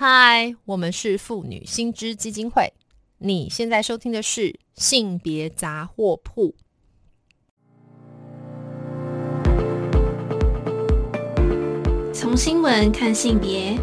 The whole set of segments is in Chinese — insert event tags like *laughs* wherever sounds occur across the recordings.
嗨，我们是妇女新知基金会。你现在收听的是性别杂货铺。从新闻看性别。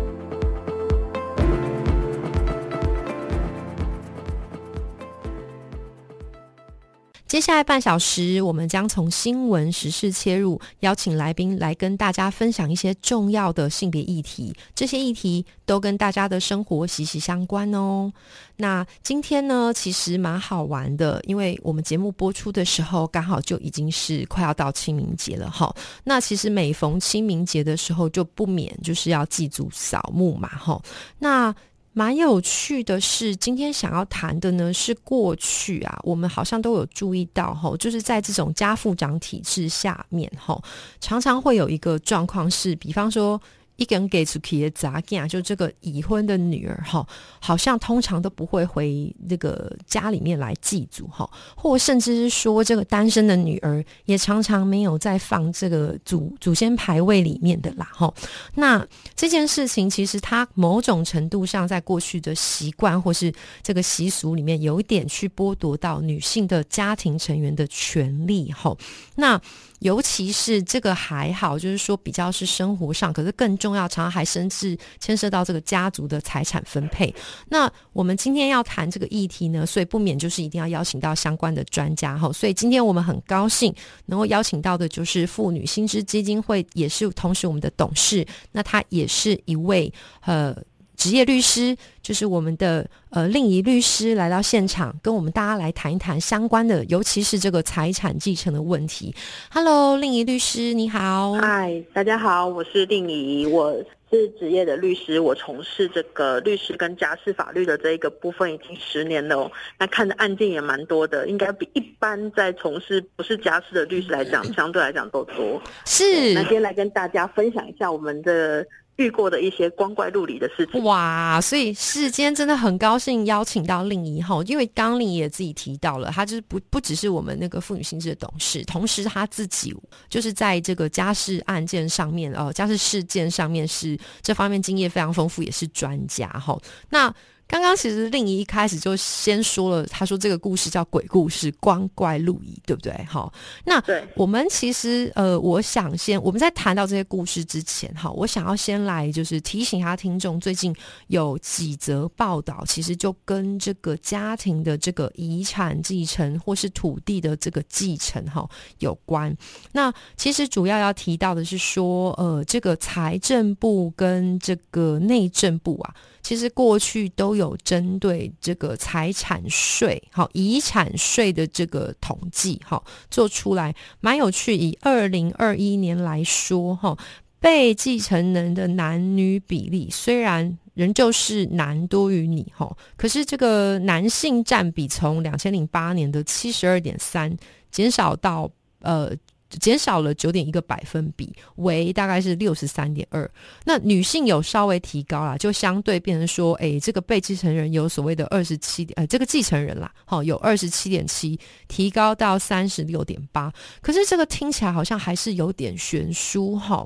接下来半小时，我们将从新闻时事切入，邀请来宾来跟大家分享一些重要的性别议题。这些议题都跟大家的生活息息相关哦。那今天呢，其实蛮好玩的，因为我们节目播出的时候，刚好就已经是快要到清明节了哈。那其实每逢清明节的时候，就不免就是要祭祖扫墓嘛哈。那蛮有趣的是，今天想要谈的呢是过去啊，我们好像都有注意到哈，就是在这种家父长体制下面哈，常常会有一个状况是，比方说。一个人给出去的杂件，就这个已婚的女儿哈，好像通常都不会回那个家里面来祭祖哈，或甚至是说这个单身的女儿也常常没有在放这个祖祖先牌位里面的啦哈。那这件事情其实它某种程度上在过去的习惯或是这个习俗里面，有一点去剥夺到女性的家庭成员的权利哈。那尤其是这个还好，就是说比较是生活上，可是更重要，常常还甚至牵涉到这个家族的财产分配。那我们今天要谈这个议题呢，所以不免就是一定要邀请到相关的专家哈。所以今天我们很高兴能够邀请到的就是妇女薪资基金会，也是同时我们的董事，那他也是一位呃。职业律师就是我们的呃令仪律师来到现场，跟我们大家来谈一谈相关的，尤其是这个财产继承的问题。Hello，令仪律师，你好。嗨，大家好，我是令仪，我是职业的律师，我从事这个律师跟家事法律的这一个部分已经十年了。哦那看的案件也蛮多的，应该比一般在从事不是家事的律师来讲，相对来讲都多。是，那今天来跟大家分享一下我们的。遇过的一些光怪陆离的事情哇，所以世间真的很高兴邀请到令仪哈，因为刚令仪也自己提到了，他就是不不只是我们那个妇女心智的董事，同时他自己就是在这个家事案件上面哦，家事事件上面是这方面经验非常丰富，也是专家哈。那刚刚其实令仪一开始就先说了，他说这个故事叫鬼故事，光怪陆离，对不对？好，那我们其实呃，我想先我们在谈到这些故事之前，哈，我想要先来就是提醒一下听众，最近有几则报道，其实就跟这个家庭的这个遗产继承或是土地的这个继承哈有关。那其实主要要提到的是说，呃，这个财政部跟这个内政部啊。其实过去都有针对这个财产税、好遗产税的这个统计，好做出来蛮有趣。以二零二一年来说，哈被继承人的男女比例虽然仍旧是男多于女，哈，可是这个男性占比从两千零八年的七十二点三减少到呃。减少了九点一个百分比，为大概是六十三点二。那女性有稍微提高啦，就相对变成说，哎，这个被继承人有所谓的二十七点，呃，这个继承人啦，好，有二十七点七，提高到三十六点八。可是这个听起来好像还是有点悬殊哈。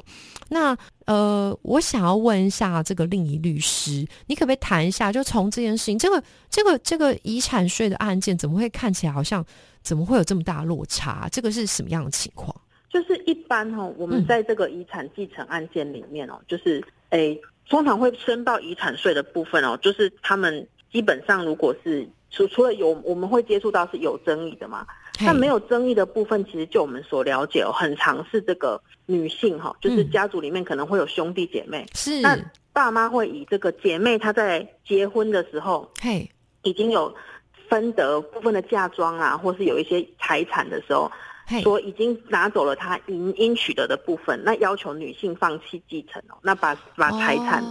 那呃，我想要问一下这个另一律师，你可不可以谈一下，就从这件事情，这个这个这个遗产税的案件，怎么会看起来好像？怎么会有这么大落差？这个是什么样的情况？就是一般哈，我们在这个遗产继承案件里面哦，就是诶，通常会申报遗产税的部分哦，就是他们基本上如果是除除了有我们会接触到是有争议的嘛，但没有争议的部分，其实就我们所了解哦，很常是这个女性哈，就是家族里面可能会有兄弟姐妹，是那爸妈会以这个姐妹她在结婚的时候，嘿，已经有。分得部分的嫁妆啊，或是有一些财产的时候，说已经拿走了他应应取得的部分，那要求女性放弃继承哦，那把把财产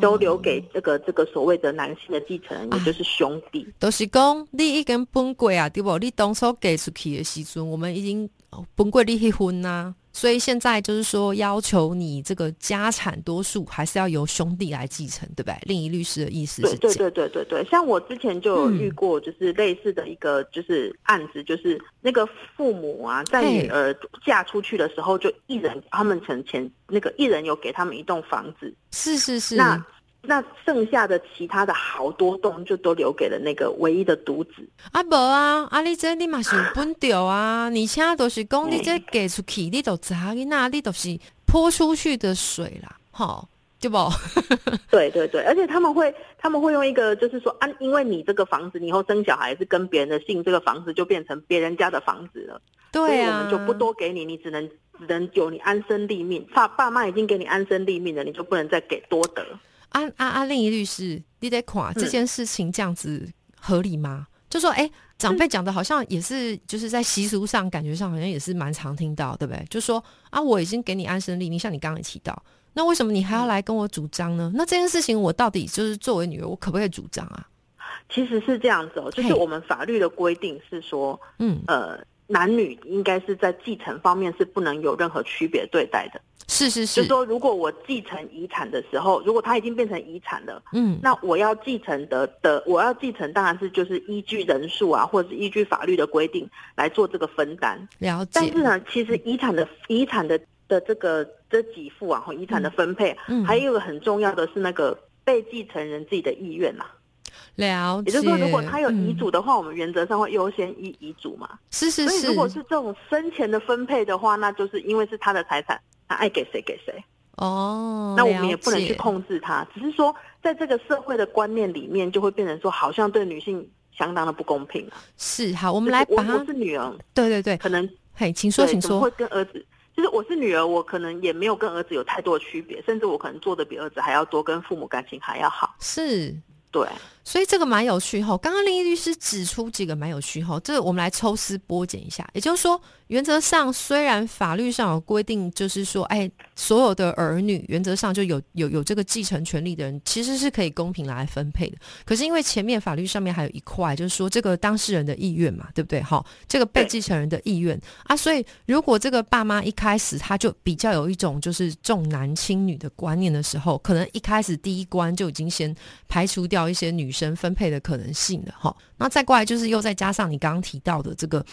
都留给这个这个所谓的男性的继承人，也就是兄弟。都是讲你已经崩溃啊，对不？你当初给出去的时阵，我们已经本贵离婚呐。所以现在就是说，要求你这个家产多数还是要由兄弟来继承，对不对？另一律师的意思是，对对对对对。像我之前就有遇过，就是类似的一个就是案子，就是那个父母啊，在女儿嫁出去的时候，就一人他们存钱，那个一人有给他们一栋房子，是是是。那那剩下的其他的好多栋就都留给了那个唯一的独子。啊，无啊，啊，你这你嘛是有本掉啊，你现在都是讲你这给出去，你都砸你那，你都是泼出去的水啦，好。对不？*laughs* 对对对，而且他们会他们会用一个，就是说啊，因为你这个房子，你以后生小孩是跟别人的姓，这个房子就变成别人家的房子了。对啊，我们就不多给你，你只能只能有你安身立命。爸爸妈已经给你安身立命了，你就不能再给多得。安安安，另一律师，你得垮这件事情这样子合理吗？就说哎，长辈讲的好像也是，就是在习俗上感觉上好像也是蛮常听到，对不对？就说啊，我已经给你安身立命，像你刚刚也提到。那为什么你还要来跟我主张呢？那这件事情我到底就是作为女儿，我可不可以主张啊？其实是这样子哦，就是我们法律的规定是说，嗯呃，男女应该是在继承方面是不能有任何区别对待的。是是是，就说如果我继承遗产的时候，如果他已经变成遗产了，嗯，那我要继承的的，我要继承当然是就是依据人数啊，或者是依据法律的规定来做这个分担。了解。但是呢，其实遗产的遗产的。的这个这几副啊，遗产的分配，还有一个很重要的是那个被继承人自己的意愿呐。了解，也就是说，如果他有遗嘱的话，我们原则上会优先依遗嘱嘛。是是是。所以如果是这种生前的分配的话，那就是因为是他的财产，他爱给谁给谁。哦。那我们也不能去控制他，只是说在这个社会的观念里面，就会变成说，好像对女性相当的不公平啊。是，好，我们来把我是女儿，对对对，可能嘿，请说，请说，会跟儿子。就是我是女儿，我可能也没有跟儿子有太多的区别，甚至我可能做的比儿子还要多，跟父母感情还要好。是，对。所以这个蛮有趣哈，刚刚林律师指出几个蛮有趣哈，这我们来抽丝剥茧一下。也就是说，原则上虽然法律上有规定，就是说，哎，所有的儿女原则上就有有有这个继承权利的人，其实是可以公平来分配的。可是因为前面法律上面还有一块，就是说这个当事人的意愿嘛，对不对？哈，这个被继承人的意愿啊，所以如果这个爸妈一开始他就比较有一种就是重男轻女的观念的时候，可能一开始第一关就已经先排除掉一些女。生分配的可能性的哈，那再过来就是又再加上你刚刚提到的这个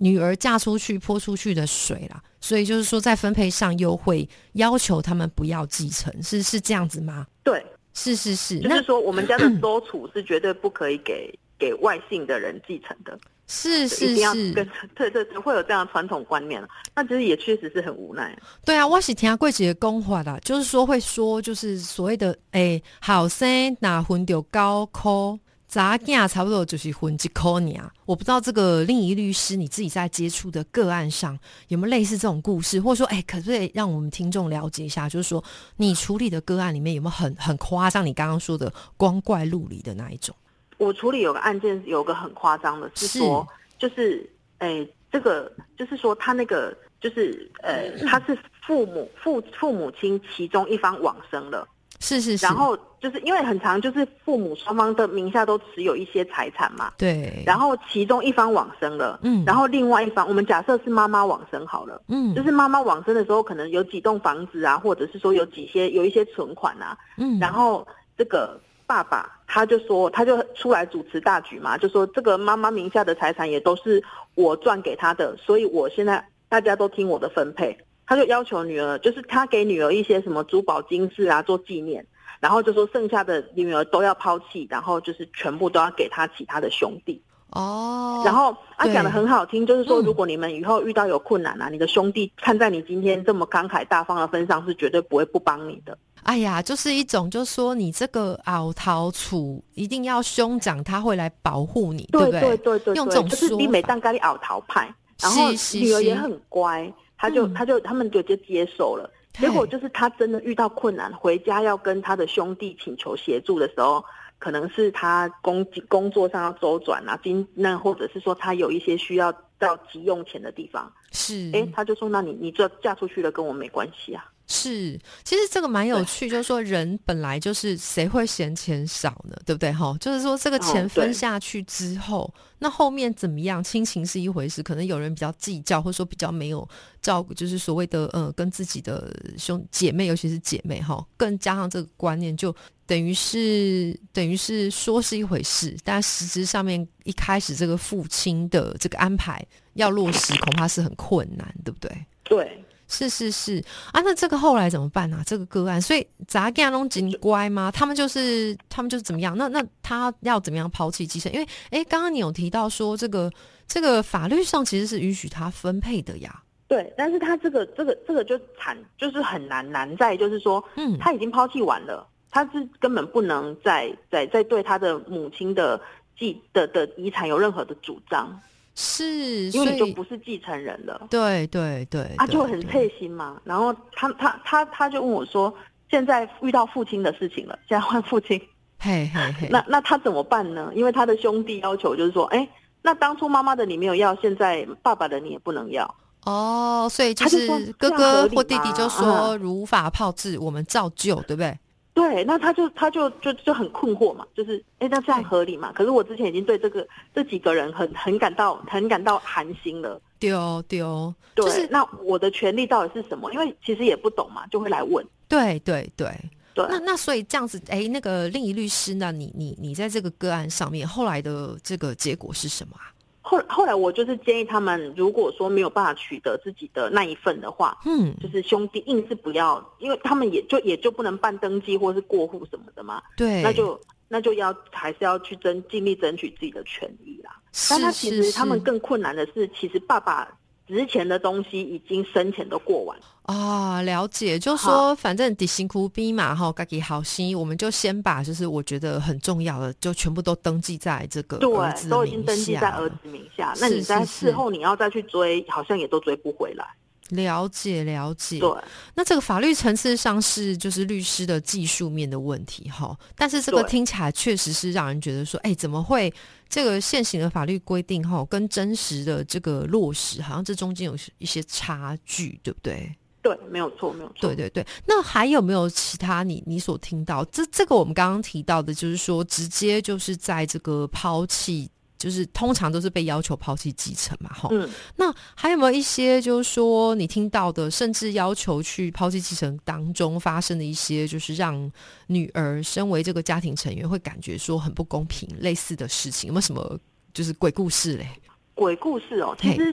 女儿嫁出去泼出去的水啦，所以就是说在分配上又会要求他们不要继承，是是这样子吗？对，是是是，就是说我们家的 *coughs* 收储是绝对不可以给给外姓的人继承的。是是是，对 *laughs* 对对，会有这样传统观念那其实也确实是很无奈。对啊，我是听贵姐的公话啦，就是说会说，就是所谓的诶，好生拿婚就高科，杂囝差不多就是混几科年。我不知道这个另一律师你自己在接触的个案上有没有类似这种故事，或者说，哎，可不可以让我们听众了解一下，就是说你处理的个案里面有没有很很夸张？你刚刚说的光怪陆离的那一种？我处理有个案件，有个很夸张的，是说，就是，诶，这个就是说，他那个就是，呃，他是父母父父母亲其中一方往生了，是是是，然后就是因为很长，就是父母双方的名下都持有一些财产嘛，对，然后其中一方往生了，嗯，然后另外一方，我们假设是妈妈往生好了，嗯，就是妈妈往生的时候，可能有几栋房子啊，或者是说有几些有一些存款啊，嗯，然后这个。爸爸他就说，他就出来主持大局嘛，就说这个妈妈名下的财产也都是我赚给他的，所以我现在大家都听我的分配。他就要求女儿，就是他给女儿一些什么珠宝金饰啊做纪念，然后就说剩下的女儿都要抛弃，然后就是全部都要给他其他的兄弟。哦，然后他讲的很好听，就是说如果你们以后遇到有困难啊，你的兄弟看在你今天这么慷慨大方的份上，是绝对不会不帮你的。哎呀，就是一种，就是说你这个熬桃处一定要兄长，他会来保护你，对不对？对对对，用这种就是你每当咖喱熬桃派，然后女儿也很乖，他就他就他们就就接受了。结果就是他真的遇到困难，回家要跟他的兄弟请求协助的时候，可能是他工工作上要周转啊，经那或者是说他有一些需要到急用钱的地方，是。哎，他就说那你你这嫁出去了，跟我没关系啊。是，其实这个蛮有趣，就是说人本来就是谁会嫌钱少呢？对不对？哈，就是说这个钱分下去之后，那后面怎么样？亲情是一回事，可能有人比较计较，或者说比较没有照顾，就是所谓的呃，跟自己的兄姐妹，尤其是姐妹哈，更加上这个观念，就等于是等于是说是一回事，但实质上面一开始这个父亲的这个安排要落实，恐怕是很困难，对不对？对。是是是啊，那这个后来怎么办呢？这个个案，所以杂干龙警乖吗？他们就是他们就是怎么样？那那他要怎么样抛弃继承？因为哎，刚刚你有提到说这个这个法律上其实是允许他分配的呀。对，但是他这个这个这个就惨，就是很难难在就是说，嗯，他已经抛弃完了，他是根本不能再再再对他的母亲的继的的遗产有任何的主张。是，因为你就不是继承人了。对对对，他就很配心嘛。然后他他他他就问我说：“现在遇到父亲的事情了，现在换父亲，*laughs* 嘿嘿嘿，*laughs* 那那他怎么办呢？因为他的兄弟要求就是说，哎，那当初妈妈的你没有要，现在爸爸的你也不能要。哦，所以就是哥哥或弟弟就说如法炮制，我们照旧，对不对？”对，那他就他就就就很困惑嘛，就是哎，那这样合理嘛？可是我之前已经对这个这几个人很很感到很感到寒心了。对哦，对哦，就是，那我的权利到底是什么？因为其实也不懂嘛，就会来问。对对对对。那那所以这样子，哎，那个另一律师，那你你你在这个个案上面，后来的这个结果是什么啊？后后来我就是建议他们，如果说没有办法取得自己的那一份的话，嗯，就是兄弟硬是不要，因为他们也就也就不能办登记或是过户什么的嘛，对，那就那就要还是要去争尽力争取自己的权益啦。但他其实他们更困难的是，其实爸爸。值钱的东西已经生前都过完啊，了解，就说反正底辛苦逼嘛哈，该给好心，我们就先把就是我觉得很重要的，就全部都登记在这个对，都已经登记在儿子名下。那你在事后你要再去追，好像也都追不回来。了解了解，对，那这个法律层次上是就是律师的技术面的问题哈，但是这个听起来确实是让人觉得说，哎，怎么会这个现行的法律规定哈，跟真实的这个落实，好像这中间有一些差距，对不对？对，没有错，没有错。对对对，那还有没有其他你你所听到？这这个我们刚刚提到的，就是说直接就是在这个抛弃。就是通常都是被要求抛弃继承嘛，哈。嗯。那还有没有一些，就是说你听到的，甚至要求去抛弃继承当中发生的一些，就是让女儿身为这个家庭成员会感觉说很不公平类似的事情，有没有什么就是鬼故事嘞？鬼故事哦，其实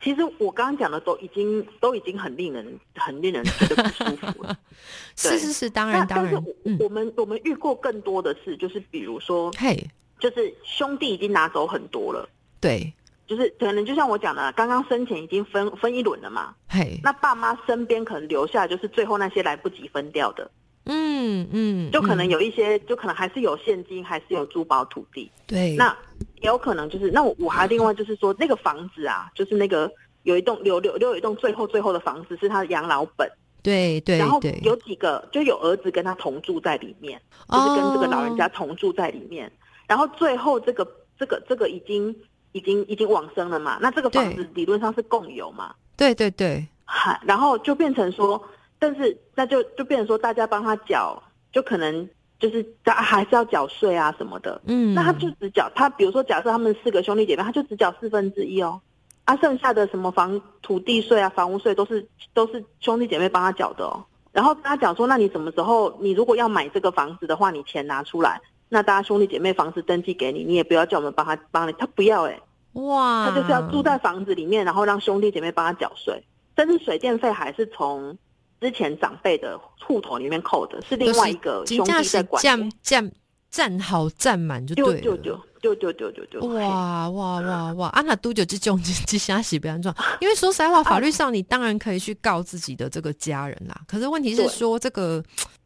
其实我刚刚讲的都已经都已经很令人很令人觉得不舒服了。*laughs* 是是是，当然当然。我们我们遇过更多的事，就是比如说，嘿。就是兄弟已经拿走很多了，对，就是可能就像我讲的，刚刚生前已经分分一轮了嘛，嘿，那爸妈身边可能留下就是最后那些来不及分掉的，嗯嗯，就可能有一些，就可能还是有现金，还是有珠宝土地，对，那也有可能就是，那我我还另外就是说那个房子啊，就是那个有一栋留留留有一栋最后最后的房子是他的养老本，对对，然后有几个就有儿子跟他同住在里面，就是跟这个老人家同住在里面。然后最后这个这个这个已经已经已经往生了嘛？那这个房子理论上是共有嘛？对对对。哈，然后就变成说，但是那就就变成说，大家帮他缴，就可能就是他还是要缴税啊什么的。嗯。那他就只缴他，比如说假设他们四个兄弟姐妹，他就只缴四分之一哦。啊，剩下的什么房土地税啊、房屋税都是都是兄弟姐妹帮他缴的哦。然后跟他讲说，那你什么时候你如果要买这个房子的话，你钱拿出来。那大家兄弟姐妹房子登记给你，你也不要叫我们帮他帮你，他不要哎，哇，他就是要住在房子里面，然后让兄弟姐妹帮他缴税，但是水电费还是从之前长辈的户头里面扣的，是另外一个兄弟在管。占占占好占满就对了。就就就就就就就哇哇哇哇！啊，那多久这种这下洗不安状？*laughs* 因为说实在话，法律上你当然可以去告自己的这个家人啦，可是问题是说这个。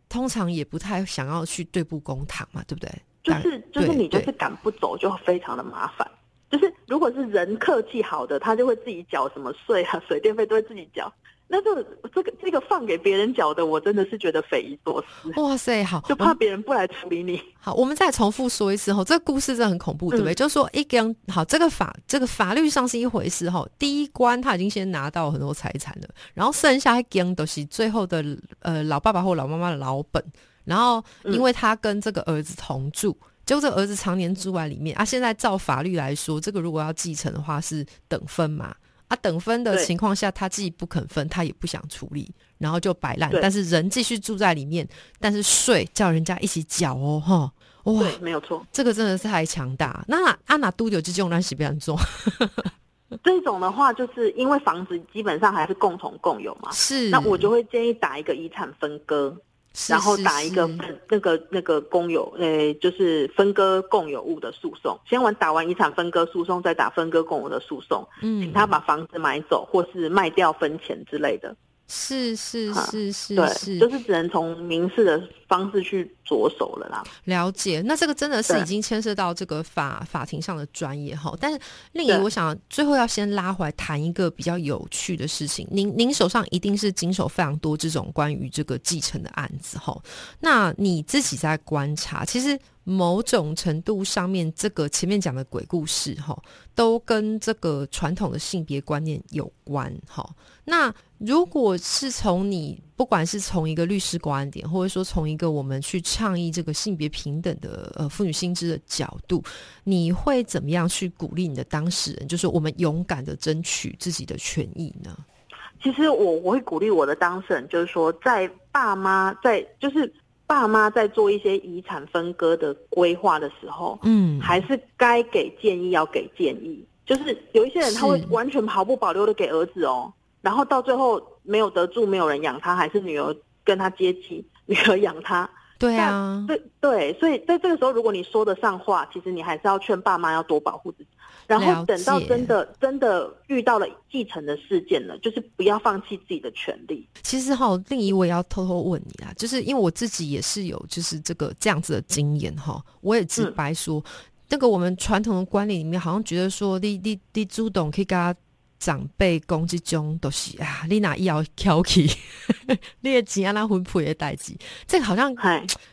通常也不太想要去对簿公堂嘛，对不对？就是就是你就是赶不走，就非常的麻烦。就是如果是人客气好的，他就会自己缴什么税啊，水电费都会自己缴。那这这个这个放给别人缴的，我真的是觉得匪夷所思。哇塞，好，就怕别人不来处理你。好，我们再重复说一次哈，这个故事真的很恐怖，对不对？就是说一根好，这个法这个法律上是一回事哈。第一关他已经先拿到很多财产了，然后剩下一根都是最后的呃老爸爸或老妈妈的老本。然后因为他跟这个儿子同住，就这个儿子常年住在里面啊。现在照法律来说，这个如果要继承的话是等分嘛。啊，等分的情况下，他自己不肯分，他也不想处理，然后就摆烂。但是人继续住在里面，但是税叫人家一起缴哦，哈，哇，没有错，这个真的是太强大。那阿娜都有这种乱洗不要做，*laughs* 这种的话，就是因为房子基本上还是共同共有嘛，是。那我就会建议打一个遗产分割，然后打一个那个那个公有，呃，就是分割共有物的诉讼。先完打完遗产分割诉讼，再打分割共有的诉讼，嗯，请他把房子买走，或是卖掉分钱之类的。是是是是，是，就是只能从民事的方式去着手了啦。了解，那这个真的是已经牵涉到这个法法庭上的专业哈。但是另一，我想最后要先拉回来谈一个比较有趣的事情。您您手上一定是经手非常多这种关于这个继承的案子哈。那你自己在观察，其实。某种程度上面，这个前面讲的鬼故事哈，都跟这个传统的性别观念有关哈。那如果是从你不管是从一个律师观点，或者说从一个我们去倡议这个性别平等的呃妇女心知的角度，你会怎么样去鼓励你的当事人？就是我们勇敢的争取自己的权益呢？其实我我会鼓励我的当事人，就是说在爸妈在就是。爸妈在做一些遗产分割的规划的时候，嗯，还是该给建议要给建议。就是有一些人他会完全毫不保留的给儿子哦，然后到最后没有得住，没有人养他，还是女儿跟他接济，*laughs* 女儿养他。对啊，对对，所以在这个时候，如果你说得上话，其实你还是要劝爸妈要多保护自己。然后等到真的真的遇到了继承的事件了，就是不要放弃自己的权利。其实哈，另一位要偷偷问你啊，就是因为我自己也是有就是这个这样子的经验哈，我也直白说，那个我们传统的观念里面，好像觉得说，你你你主动可以跟他长辈讲这种都是啊，你哪要挑起，*laughs* 你也钱啊那分配的代志，这个好像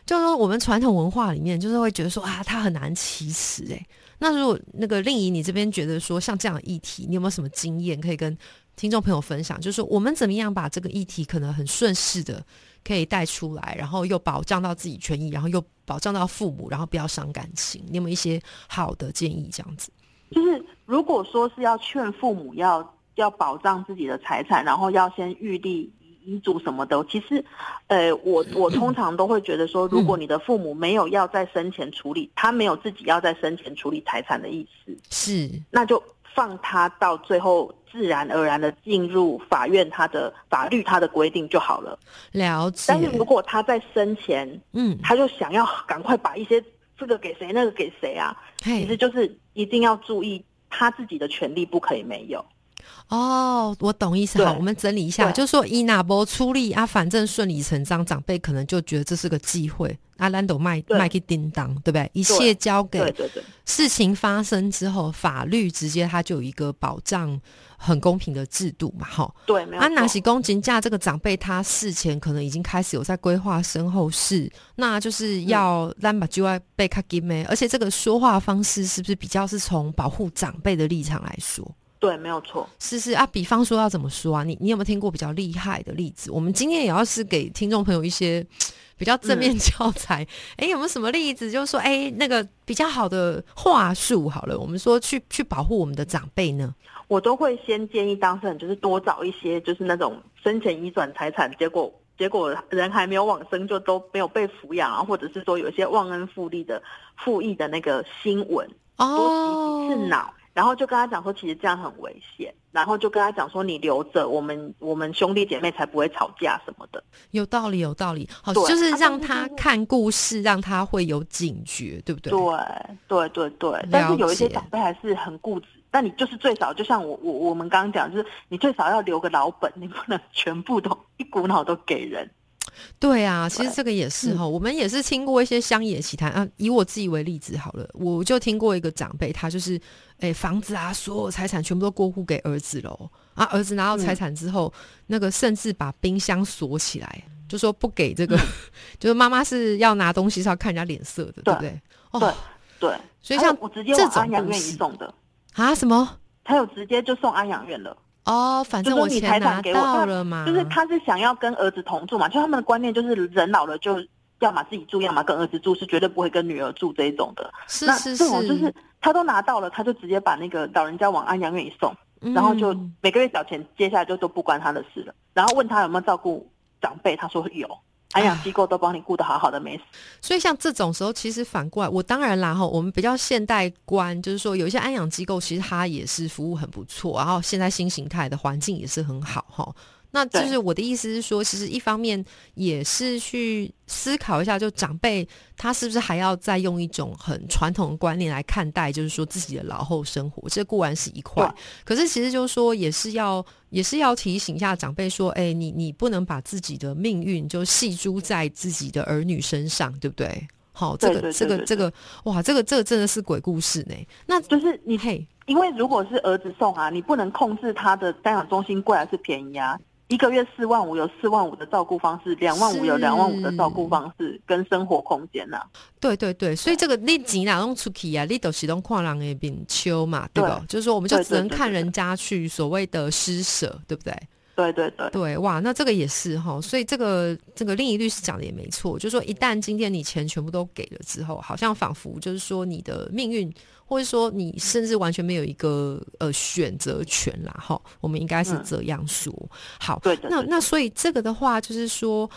就是说我们传统文化里面，就是会觉得说啊，他很难启齿哎。那如果那个令仪，你这边觉得说像这样的议题，你有没有什么经验可以跟听众朋友分享？就是说我们怎么样把这个议题可能很顺势的可以带出来，然后又保障到自己权益，然后又保障到父母，然后不要伤感情。你有没有一些好的建议？这样子，就是如果说是要劝父母要要保障自己的财产，然后要先预立。遗嘱什么的，其实，呃，我我通常都会觉得说，如果你的父母没有要在生前处理，他没有自己要在生前处理财产的意思，是，那就放他到最后自然而然的进入法院，他的法律他的规定就好了。了解。但是如果他在生前，嗯，他就想要赶快把一些这个给谁，那个给谁啊，其实就是一定要注意他自己的权利不可以没有。哦，我懂意思。好，我们整理一下，就是说伊娜波出力啊，反正顺理成章，长辈可能就觉得这是个机会。阿兰斗麦麦给叮当，对不对？一切交给对对对。事情发生之后，法律直接它就有一个保障很公平的制度嘛，哈。对，没有。安拿起公斤价，这个长辈他事前可能已经开始有在规划身后事，那就是要兰把就要被卡给没，而且这个说话方式是不是比较是从保护长辈的立场来说？对，没有错。是是啊，比方说要怎么说啊？你你有没有听过比较厉害的例子？我们今天也要是给听众朋友一些比较正面教材。*laughs* 哎，有没有什么例子？就是说，哎，那个比较好的话术，好了，我们说去去保护我们的长辈呢？我都会先建议当事人，就是多找一些，就是那种生前遗转财产，结果结果人还没有往生，就都没有被抚养啊，或者是说有一些忘恩负义的负义的那个新闻，多洗几次脑。然后就跟他讲说，其实这样很危险。然后就跟他讲说，你留着，我们我们兄弟姐妹才不会吵架什么的。有道理，有道理。好，就是让他看故事，让他会有警觉，对不对？对，对，对，对。但是有一些长辈还是很固执。但你就是最少，就像我我我们刚刚讲，就是你最少要留个老本，你不能全部都一股脑都给人。对啊，其实这个也是哈，我们也是听过一些乡野奇谈啊。以我自己为例子好了，我就听过一个长辈，他就是诶房子啊，所有财产全部都过户给儿子喽。啊，儿子拿到财产之后，那个甚至把冰箱锁起来，就说不给这个，*laughs* 就是妈妈是要拿东西是要看人家脸色的，对不对？对对，所以像我直接往安养院移送的啊？什么？他有直接就送安养院了。哦，反正我钱拿到了嘛，就是他是想要跟儿子同住嘛，就他们的观念就是人老了就要么自己住，要么跟儿子住，是绝对不会跟女儿住这一种的。是是是，这种就是他都拿到了，他就直接把那个老人家往安养院一送，然后就每个月缴钱，接下来就都不关他的事了。然后问他有没有照顾长辈，他说有。安养机构都帮你顾得好好的没事。*laughs* 所以像这种时候，其实反过来，我当然啦哈，我们比较现代观，就是说有一些安养机构其实它也是服务很不错，然后现在新形态的环境也是很好哈。那就是我的意思是说，其实一方面也是去思考一下，就长辈他是不是还要再用一种很传统的观念来看待，就是说自己的老后生活，这固然是一块。可是其实就是说，也是要也是要提醒一下长辈说，哎，你你不能把自己的命运就系诸在自己的儿女身上，对不对？好，这个这个这个，哇，这个这个真的是鬼故事呢。那就是你嘿，因为如果是儿子送啊，你不能控制他的单养中心贵还是便宜啊。一个月四万五有四万五的照顾方式，两万五有两万五的照顾方式跟生活空间呐。对对对，所以这个你钱哪弄出去啊？你都是用跨人的边秋嘛，对吧？就是说，我们就只能看人家去所谓的施舍，对不对？对对对对，哇，那这个也是哈。所以这个这个另一律师讲的也没错，就是说，一旦今天你钱全部都给了之后，好像仿佛就是说你的命运。或者说，你甚至完全没有一个呃选择权啦，哈，我们应该是这样说。好，那那所以这个的话，就是说。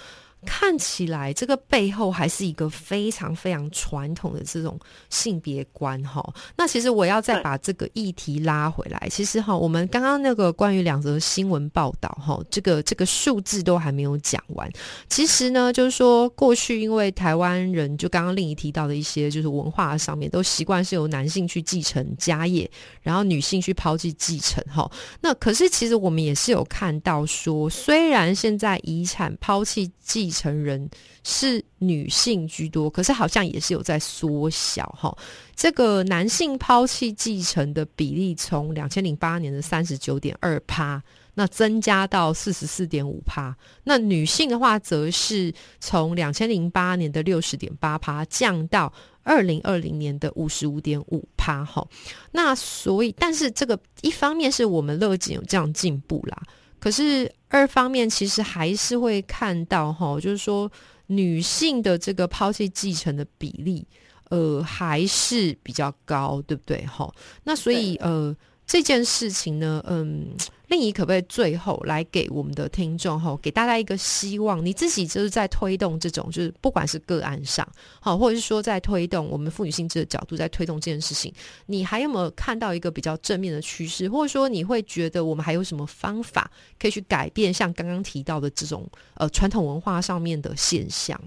看起来这个背后还是一个非常非常传统的这种性别观哈。那其实我要再把这个议题拉回来，其实哈，我们刚刚那个关于两则新闻报道哈，这个这个数字都还没有讲完。其实呢，就是说过去因为台湾人就刚刚另一提到的一些就是文化上面都习惯是由男性去继承家业，然后女性去抛弃继承哈。那可是其实我们也是有看到说，虽然现在遗产抛弃继继承人是女性居多，可是好像也是有在缩小哈。这个男性抛弃继承的比例从两千零八年的三十九点二趴，那增加到四十四点五趴。那女性的话，则是从两千零八年的六十点八趴降到二零二零年的五十五点五趴哈。那所以，但是这个一方面是我们乐景有这样进步啦。可是二方面其实还是会看到哈，就是说女性的这个抛弃继承的比例，呃，还是比较高，对不对？哈，那所以呃。这件事情呢，嗯，令仪可不可以最后来给我们的听众哈，给大家一个希望？你自己就是在推动这种，就是不管是个案上，好，或者是说在推动我们妇女性质的角度，在推动这件事情，你还有没有看到一个比较正面的趋势？或者说你会觉得我们还有什么方法可以去改变像刚刚提到的这种呃传统文化上面的现象？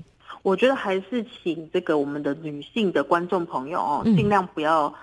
我觉得还是请这个我们的女性的观众朋友哦，尽量不要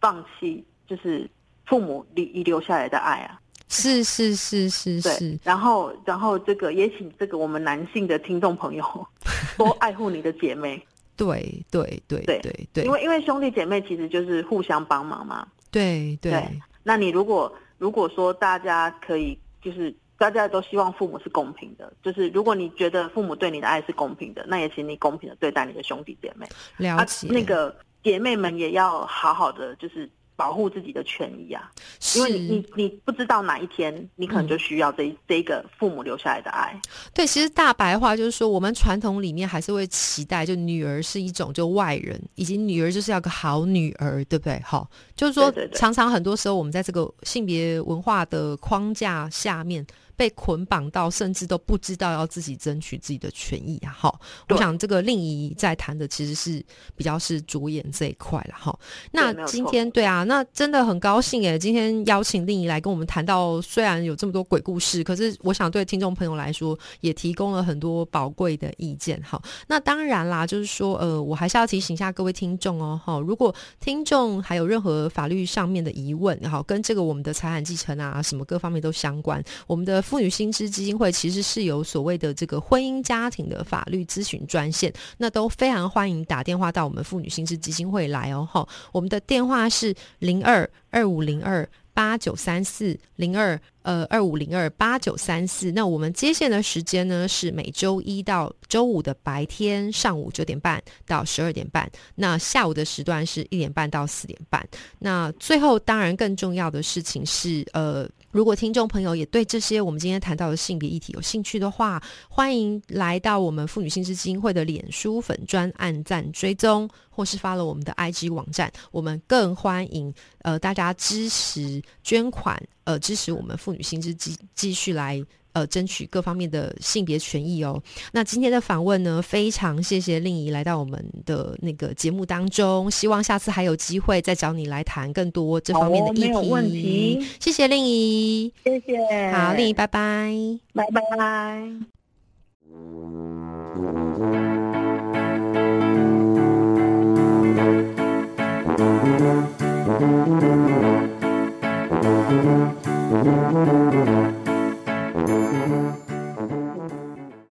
放弃，就是。父母遗遗留下来的爱啊，是是是是是。然后然后这个也请这个我们男性的听众朋友 *laughs* 多爱护你的姐妹。对对对对对对，因为因为兄弟姐妹其实就是互相帮忙嘛。对对。那你如果如果说大家可以就是大家都希望父母是公平的，就是如果你觉得父母对你的爱是公平的，那也请你公平的对待你的兄弟姐妹。了解。那个姐妹们也要好好的就是。保护自己的权益啊，因为你你你不知道哪一天你可能就需要这这个父母留下来的爱。对，其实大白话就是说，我们传统里面还是会期待，就女儿是一种就外人，以及女儿就是要个好女儿，对不对？好，就是说常常很多时候我们在这个性别文化的框架下面。被捆绑到，甚至都不知道要自己争取自己的权益啊！哈，我想这个令仪在谈的其实是比较是主演这一块了哈。那今天对啊，那真的很高兴诶，今天邀请令仪来跟我们谈到，虽然有这么多鬼故事，可是我想对听众朋友来说，也提供了很多宝贵的意见哈。那当然啦，就是说呃，我还是要提醒一下各位听众哦，哈，如果听众还有任何法律上面的疑问，哈，跟这个我们的财产继承啊什么各方面都相关，我们的。妇女薪资基金会其实是有所谓的这个婚姻家庭的法律咨询专线，那都非常欢迎打电话到我们妇女薪资基金会来哦。哈，我们的电话是零二二五零二八九三四零二。呃，二五零二八九三四。那我们接线的时间呢是每周一到周五的白天上午九点半到十二点半，那下午的时段是一点半到四点半。那最后，当然更重要的事情是，呃，如果听众朋友也对这些我们今天谈到的性别议题有兴趣的话，欢迎来到我们妇女心知基金会的脸书粉专按赞追踪，或是发了我们的 IG 网站。我们更欢迎呃大家支持捐款。呃，支持我们妇女心知继继续来。呃争取各方面的性别权益哦。那今天的访问呢，非常谢谢令仪来到我们的那个节目当中，希望下次还有机会再找你来谈更多这方面的议题。没有问题，谢谢令仪，谢谢，好，令仪，拜拜，拜拜。